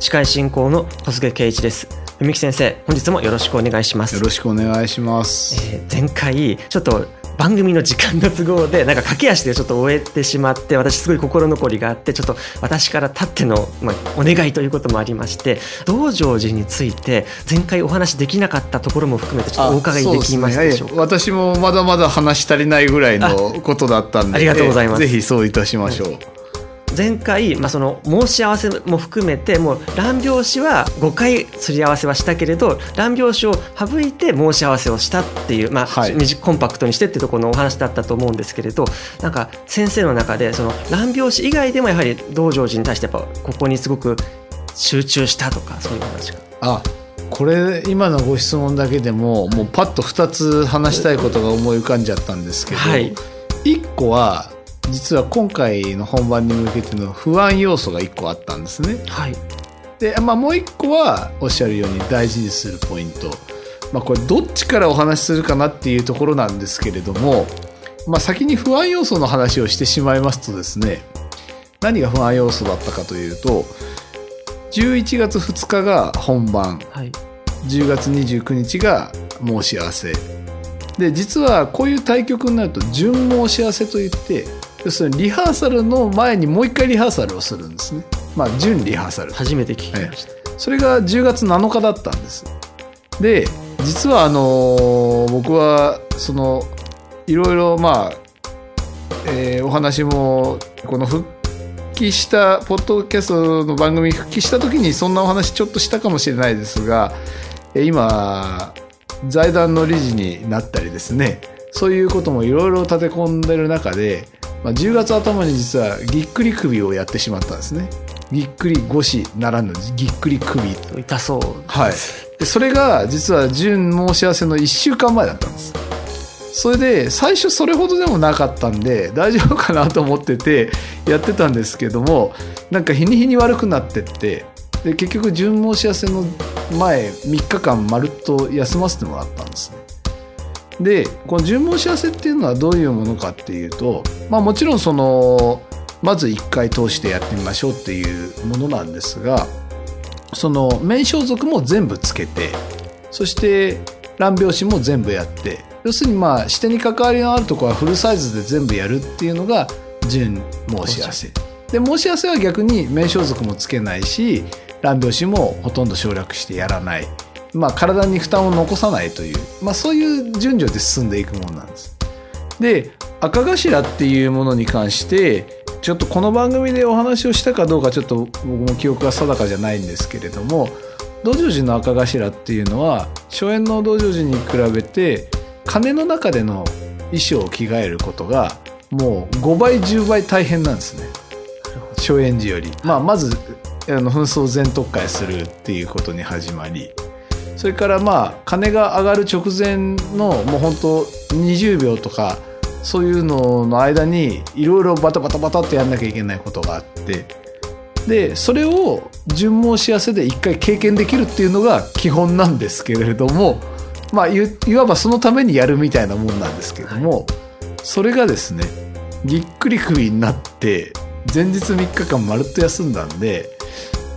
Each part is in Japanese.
司会進行の小菅圭一です。文幸先生本日もよろしくお願いします。よろしくお願いします、えー前回ちょっと番組の時間の都合でなんか駆け足でちょっと終えてしまって私すごい心残りがあってちょっと私から立っての、まあ、お願いということもありまして道成寺について前回お話できなかったところも含めてちょっとお伺いできますでしょうか？ね。はい。私もまだまだ話し足りないぐらいのことだったんでありがとうございます。ぜひそういたしましょう、前回、まあ、その申し合わせも含めてもう乱拍子は5回すり合わせはしたけれど乱拍子を省いて申し合わせをしたっていう、まあはい短コンパクトにしてっていうところのお話だったと思うんですけれどなんか先生の中でその乱拍子以外でもやはり道成寺に対してやっぱここにすごく集中したとかそういう話が。あこれ今のご質問だけでももうパッと2つ話したいことが思い浮かんじゃったんですけど、はい1個は実は今回の本番に向けての不安要素が1個あったんですね。はい。で、まあ、もう1個はおっしゃるように大事にするポイント、まあ、これどっちからお話しするかなっていうところなんですけれども、まあ、先に不安要素の話をしてしまいますとですね何が不安要素だったかというと11月2日が本番。はい。10月29日が申し合わせ。で実はこういう対局になると準申し合わせといって要するにリハーサルの前にもう一回リハーサルをするんですね。まあ準リハーサル。初めて聞きました。それが10月7日だったんです。で実はあの僕はそのいろいろまあ、えーお話もこの復帰したポッドキャストの番組に復帰した時にそんなお話ちょっとしたかもしれないですがえー今財団の理事になったりですねそういうこともいろいろ立て込んでる中で、まあ、10月頭に実はぎっくり首をやってしまったんですねぎっくり腰ならぬぎっくり首痛そうはい。でそれが実は準申し合わせの1週間前だったんです。それで最初それほどでもなかったんで大丈夫かなと思っててやってたんですけどもなんか日に日に悪くなってってで結局準申し合わせの前3日間まるっと休ませてもらったんですね。でこの準申し合わせっていうのはどういうものかっていうと、まあ、もちろんそのまず1回通してやってみましょうっていうものなんですがその面装束も全部つけてそして乱拍子も全部やって要するにまあ視点に関わりのあるところはフルサイズで全部やるっていうのが準申し合わせ。で申し合わせは逆に面装束もつけないし乱拍子もほとんど省略してやらない。まあ体に負担を残さないという、まあ、そういう順序で進んでいくものなんです。で赤頭っていうものに関してちょっとこの番組でお話をしたかどうかちょっと僕も記憶が定かじゃないんですけれども道成寺の赤頭っていうのは初演の道成寺に比べて鐘の中での衣装を着替えることがもう5倍10倍大変なんですね。初演時より、まあ、まずあの紛争全特会するっていうことに始まりそれからまあ鐘が上がる直前のもう本当20秒とかそういうのの間にいろいろバタバタバタってやんなきゃいけないことがあってでそれを順申し合わせで一回経験できるっていうのが基本なんですけれどもまあいいわばそのためにやるみたいなもんなんですけども、それがですねぎっくり首になって前日3日間まるっと休んだんで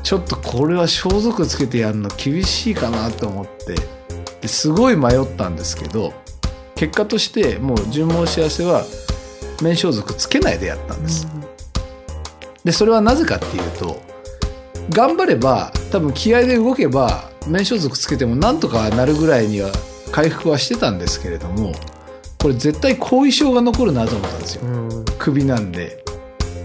ちょっとこれは装束つけてやるの厳しいかなと思って。ですごい迷ったんですけど結果としてもう順申し合わせは面装束つけないでやったんです。でそれはなぜかっていうと頑張れば多分気合で動けば面装束つけてもなんとかなるぐらいには回復はしてたんですけれどもこれ絶対後遺症が残るなと思ったんですよ。うん。首なんで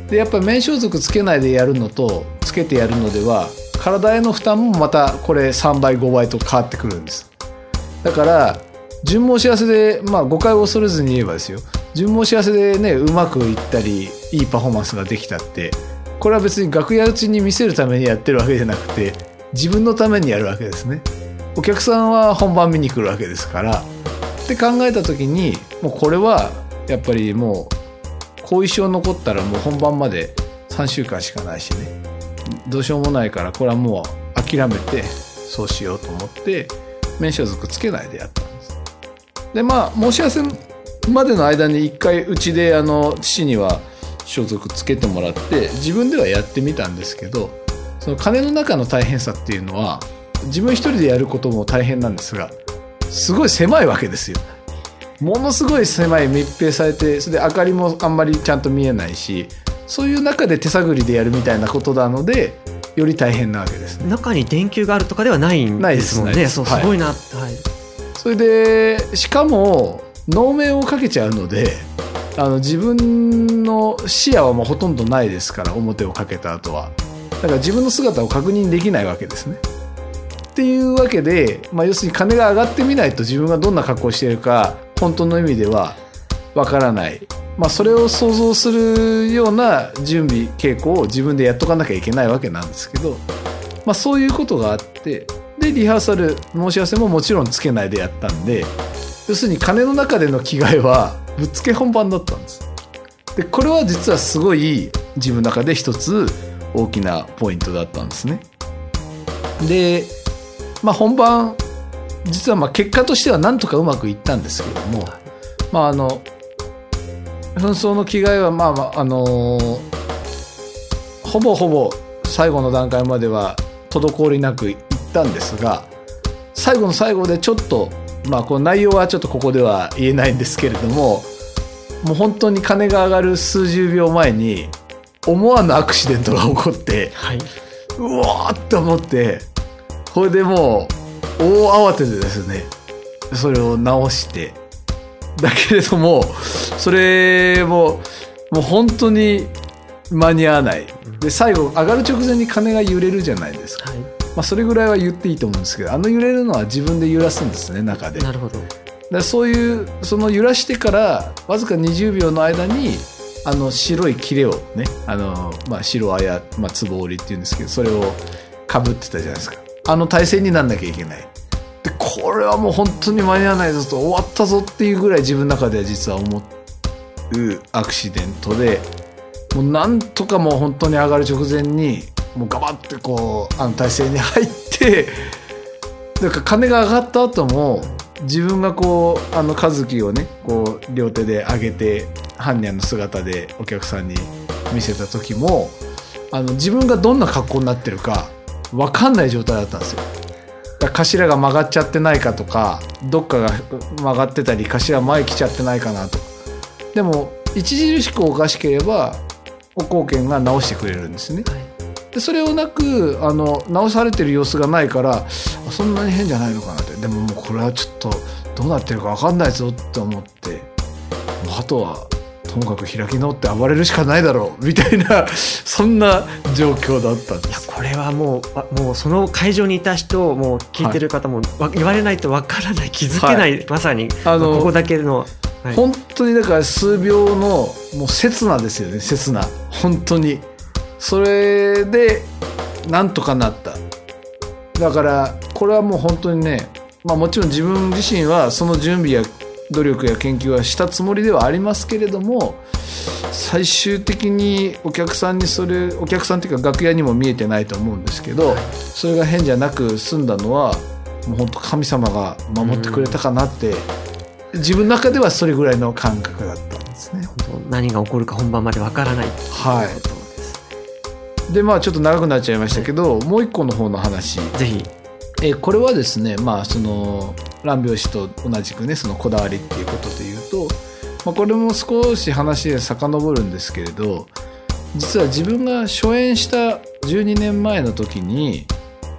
でやっぱ面装束つけないでやるのとつけてやるのでは体への負担もまたこれ3倍5倍と変わってくるんです。だから順毛幸せでまあ誤解を恐れずに言えばですよ。順毛幸せでねうまくいったりいいパフォーマンスができたってこれは別に楽屋うちに見せるためにやってるわけじゃなくて自分のためにやるわけですね。お客さんは本番見に来るわけですから。って考えた時にもうこれはやっぱりもう後遺症残ったらもう本番まで3週間しかないしね。どうしようもないからこれはもう諦めてそうしようと思って面装束つけないでやったんです。でまあ申し合わせまでの間に一回うちであの父には装束つけてもらって自分ではやってみたんですけどその鐘の中の大変さっていうのは自分一人でやることも大変なんですがすごい狭いわけですよ。ものすごい狭い密閉されてそれで明かりもあんまりちゃんと見えないしそういう中で手探りでやるみたいなことなのでより大変なわけですね中に電球があるとかではないんですもんね。そうすごいな。はい。それでしかも能面をかけちゃうのであの自分の視野はもうほとんどないですから表をかけた後はだから自分の姿を確認できないわけですねっていうわけで、まあ、要するに金が上がってみないと自分がどんな格好をしているか本当の意味ではわからない、まあ、それを想像するような準備稽古を自分でやっとかなきゃいけないわけなんですけど、まあ、そういうことがあってでリハーサル申し合わせももちろんつけないでやったんで要するに鐘の中での着替えはぶっつけ本番だったんです。でこれは実はすごい自分の中で一つ大きなポイントだったんですね。でまあ本番実はまあ結果としてはなんとかうまくいったんですけどもまああの紛争の着替えはまあまああのーほぼほぼ最後の段階までは滞りなくいったんですが最後の最後でちょっとまあこの内容はちょっとここでは言えないんですけれどももう本当に金が上がる数十秒前に思わぬアクシデントが起こってはい。うわーって思ってこれでもう大慌てでですねそれを直して。だけれどもそれももう本当に間に合わない。で最後上がる直前に鐘が揺れるじゃないですか、はい。まあ、それぐらいは言っていいと思うんですけどあの揺れるのは自分で揺らすんですね中で。なるほど。でそういうその揺らしてからわずか20秒の間にあの白い切れをねあの、まあ、白あや、まあ、つぼ折りっていうんですけどそれをかぶってたじゃないですかあの体勢になんなきゃいけない。でこれはもう本当に間に合わないぞと終わったぞっていうぐらい自分の中では実は思う。アクシデントでもうなんとかもう本当に上がる直前にもうガバッてこうあの体勢に入ってだか金が上がった後も自分がこうあの和樹をねこう両手で上げて般若の姿でお客さんに見せた時もあの自分がどんな格好になってるか分かんない状態だったんですよ。だ頭が曲がっちゃってないかとかどっかが曲がってたり頭前来ちゃってないかなとかでも著しくおかしければお貢献が直してくれるんですね。はい。でそれをなくあの直されてる様子がないからあそんなに変じゃないのかなってでももうこれはちょっとどうなってるか分かんないぞって思ってあとはともかく開き直って暴れるしかないだろうみたいな そんな状況だったんでいやす。これはもうわもうその会場にいた人もう聞いてる方も、わ言われないとわからない気づけない、まさにあのここだけの、はい。本当にだから数秒のもう刹那ですよね刹那。本当に。それでなんとかなった。だからこれはもう本当にねまあもちろん自分自身はその準備や努力や研究はしたつもりではありますけれども最終的にお客さんにそれお客さんっていうか楽屋にも見えてないと思うんですけどそれが変じゃなく済んだのはもう本当神様が守ってくれたかなって自分の中ではそれぐらいの感覚だったんですね。本当何が起こるか本番までわからないいうことです、い。でまあちょっと長くなっちゃいましたけど、もう一個の方の話。ぜひえこれはですねまあその乱拍子と同じくねそのこだわりっていうことで言うと、まあ、これも少し話で遡るんですけれど実は自分が初演した12年前の時に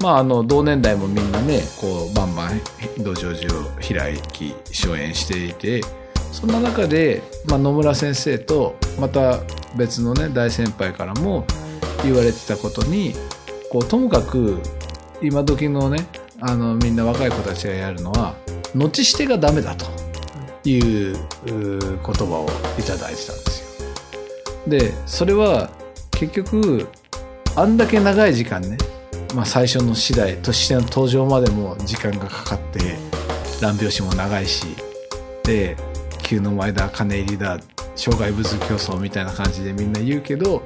まあ、あの同年代もみんなねこうバンバン道場寺を開き初演していてそんな中で、まあ、野村先生とまた別のね大先輩からも言われてたことにこうともかく今時のねあのみんな若い子たちがやるのは後してがダメだという言葉をいただいてたんですよ。でそれは結局あんだけ長い時間ねまあ、最初の次第としての登場までも時間がかかって乱拍子も長いしで急の前だ金入りだ障害物競争みたいな感じでみんな言うけど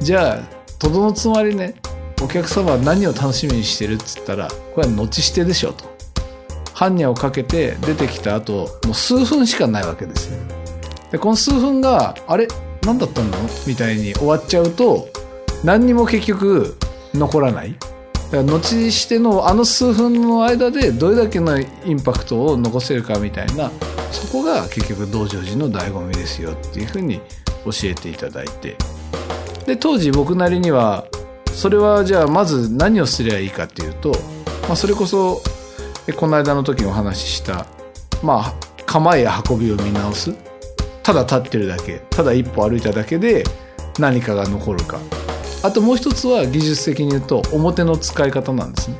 じゃあとどのつまりねお客様は何を楽しみにしてるっつったらこれは後してでしょと。般若をかけて出てきた後もう数分しかないわけですよ。でこの数分があれ何だったの？みたいに終わっちゃうと何にも結局残らない。だから後してのあの数分の間でどれだけのインパクトを残せるかみたいなそこが結局道成寺の醍醐味ですよっていうふうに教えていただいて。で当時僕なりにはそれはじゃあまず何をすりゃいいかっていうと、まあ、それこそこの間の時にお話ししたまあ構えや運びを見直すただ立ってるだけただ一歩歩いただけで何かが残るかあともう一つは技術的に言うと表の使い方なんですね。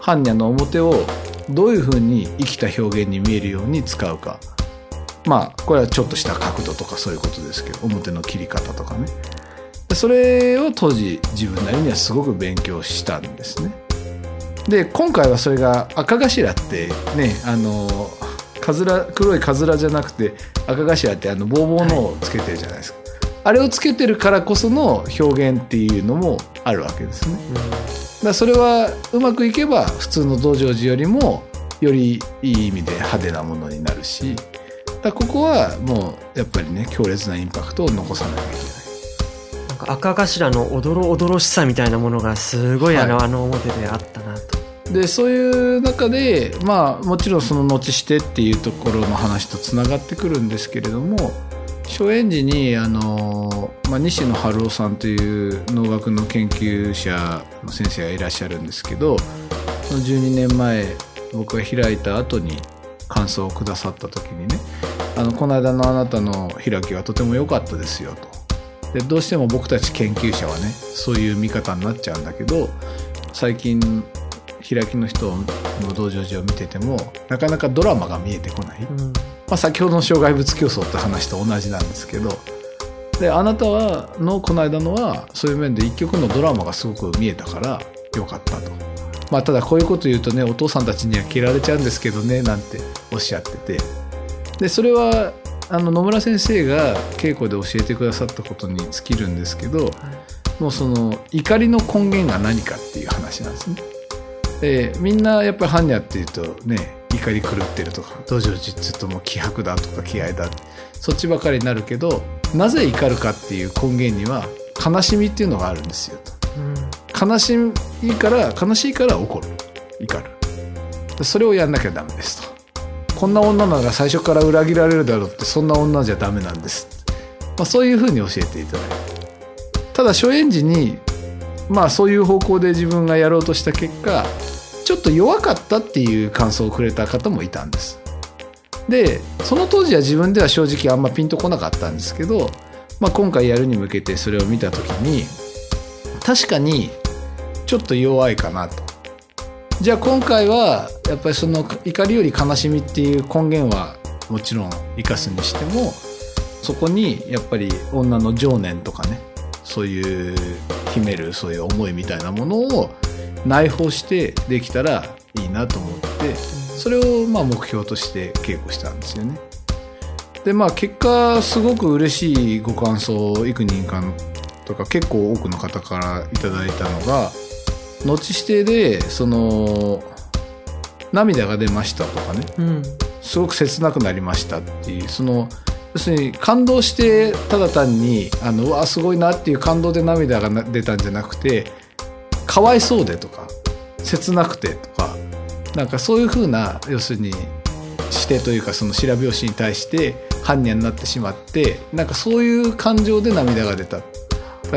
般若の表をどういうふうに生きた表現に見えるように使うか。まあこれはちょっとした角度とかそういうことですけど表の切り方とかね。それを当時自分なりにはすごく勉強したんですね。で今回はそれが赤頭ってねあのかずら黒いかずらじゃなくて赤頭ってあのボーボーのをつけてるじゃないですか。あれをつけてるからこその表現っていうのもあるわけですね。だそれはうまくいけば普通の道成寺よりもよりいい意味で派手なものになるしだここはもうやっぱりね強烈なインパクトを残さなきゃいけない。か赤頭のおどろおどろしさみたいなものがすごいあのはい、あの表であったなと。でそういう中でまあもちろんその後してっていうところの話とつながってくるんですけれども初演時にあの、まあ、西野晴夫さんという農学の研究者の先生がいらっしゃるんですけどその12年前僕が開いた後に感想をくださった時にねあのこの間のあなたの開きはとても良かったですよとでどうしても僕たち研究者はねそういう見方になっちゃうんだけど最近開きの人の道場寺を見ててもなかなかドラマが見えてこない、うん。まあ、先ほどの障害物競争って話と同じなんですけどであなたはのこの間のはそういう面で一曲のドラマがすごく見えたからよかったと。まあ、ただこういうこと言うとねお父さんたちには嫌われちゃうんですけどねなんておっしゃってて。でそれはあの野村先生が稽古で教えてくださったことに尽きるんですけど、もうその怒りの根源が何かっていう話なんですね。でみんなやっぱり般若っていうとね怒り狂ってるとか道場実とも気迫だとか気合だそっちばかりになるけどなぜ怒るかっていう根源には悲しみっていうのがあるんですよと、うん、悲しいから悲しいから怒る。怒る。それをやんなきゃダメですと。こんな女なら最初から裏切られるだろうってそんな女じゃダメなんです、まあ、そういうふうに教えていただいてただ初演時にまあそういう方向で自分がやろうとした結果ちょっと弱かったっていう感想をくれた方もいたんです。でその当時は自分では正直あんまピンとこなかったんですけど、まあ、今回やるに向けてそれを見た時に確かにちょっと弱いかなと。じゃあ今回はやっぱりその怒りより悲しみっていう根源はもちろん生かすにしてもそこにやっぱり女の情念とかねそういう秘めるそういう思いみたいなものを内包してできたらいいなと思ってそれをまあ目標として稽古したんですよね。でまあ結果すごく嬉しいご感想を幾人かとか結構多くの方からいただいたのが後指定でその涙が出ましたとかね、うん、すごく切なくなりましたっていう。その要するに感動してただ単にあのうわすごいなっていう感動で涙が出たんじゃなくてかわいそうでとか切なくてとかなんかそういうふうな要するに指定というかその白拍子に対して般若になってしまってなんかそういう感情で涙が出た。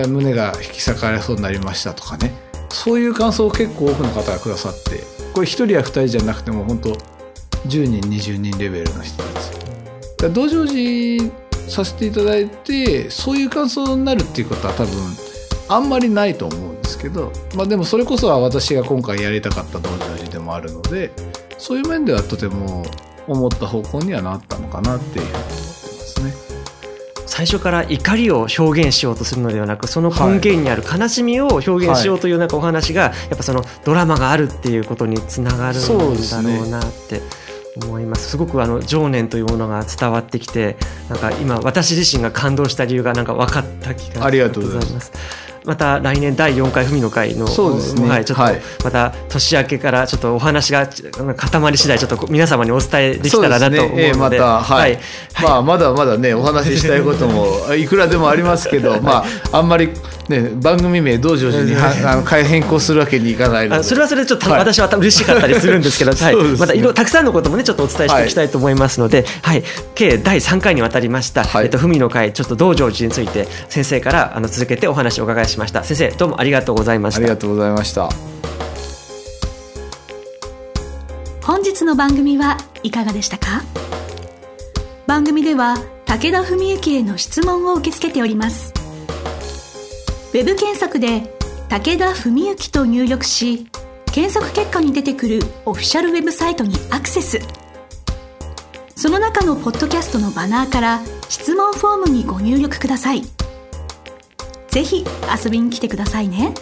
胸が引き裂かれそうになりましたとかねそういう感想を結構多くの方がくださってこれ1人や2人じゃなくても本当10人20人レベルの人たちだから道場寺させていただいてそういう感想になるっていうことは多分あんまりないと思うんですけど、まあ、でもそれこそは私が今回やりたかった道場寺でもあるのでそういう面ではとても思った方向にはなったのかなっていう。最初から怒りを表現しようとするのではなくその根源にある悲しみを表現しようというなんかお話がやっぱそのドラマがあるっていうことにつながるんだろうなって思います。すごくあの情念というものが伝わってきてなんか今私自身が感動した理由がなんか分かった気がありがとうございますまた来年第4回文の会のそうですね。はい、ちょっとはい。また年明けからちょっとお話が固まり次第ちょっと皆様にお伝えできたらなと思うので。ええまた、はい。まあ、まだまだねお話ししたいこともいくらでもありますけど、まあ、あんまり、ね、番組名道場寺にはあの変え変更するわけにいかないので。あそれはそれでちょっとはい。私は嬉しかったりするんですけど、はい。またいろたくさんのこともねちょっとお伝えしていきたいと思いますので、はい。計第3回にわたりました、はい。えっと文の会ちょっと道成寺について先生からあの続けてお話をお伺いしました。先生どうもありがとうございました。ありがとうございました。本日の番組はいかがでしたか？番組では武田文幸への質問を受け付けておりますウェブ検索で「武田文幸」と入力し検索結果に出てくるオフィシャルウェブサイトにアクセス。その中のポッドキャストのバナーから質問フォームにご入力ください。ぜひ遊びに来てくださいね。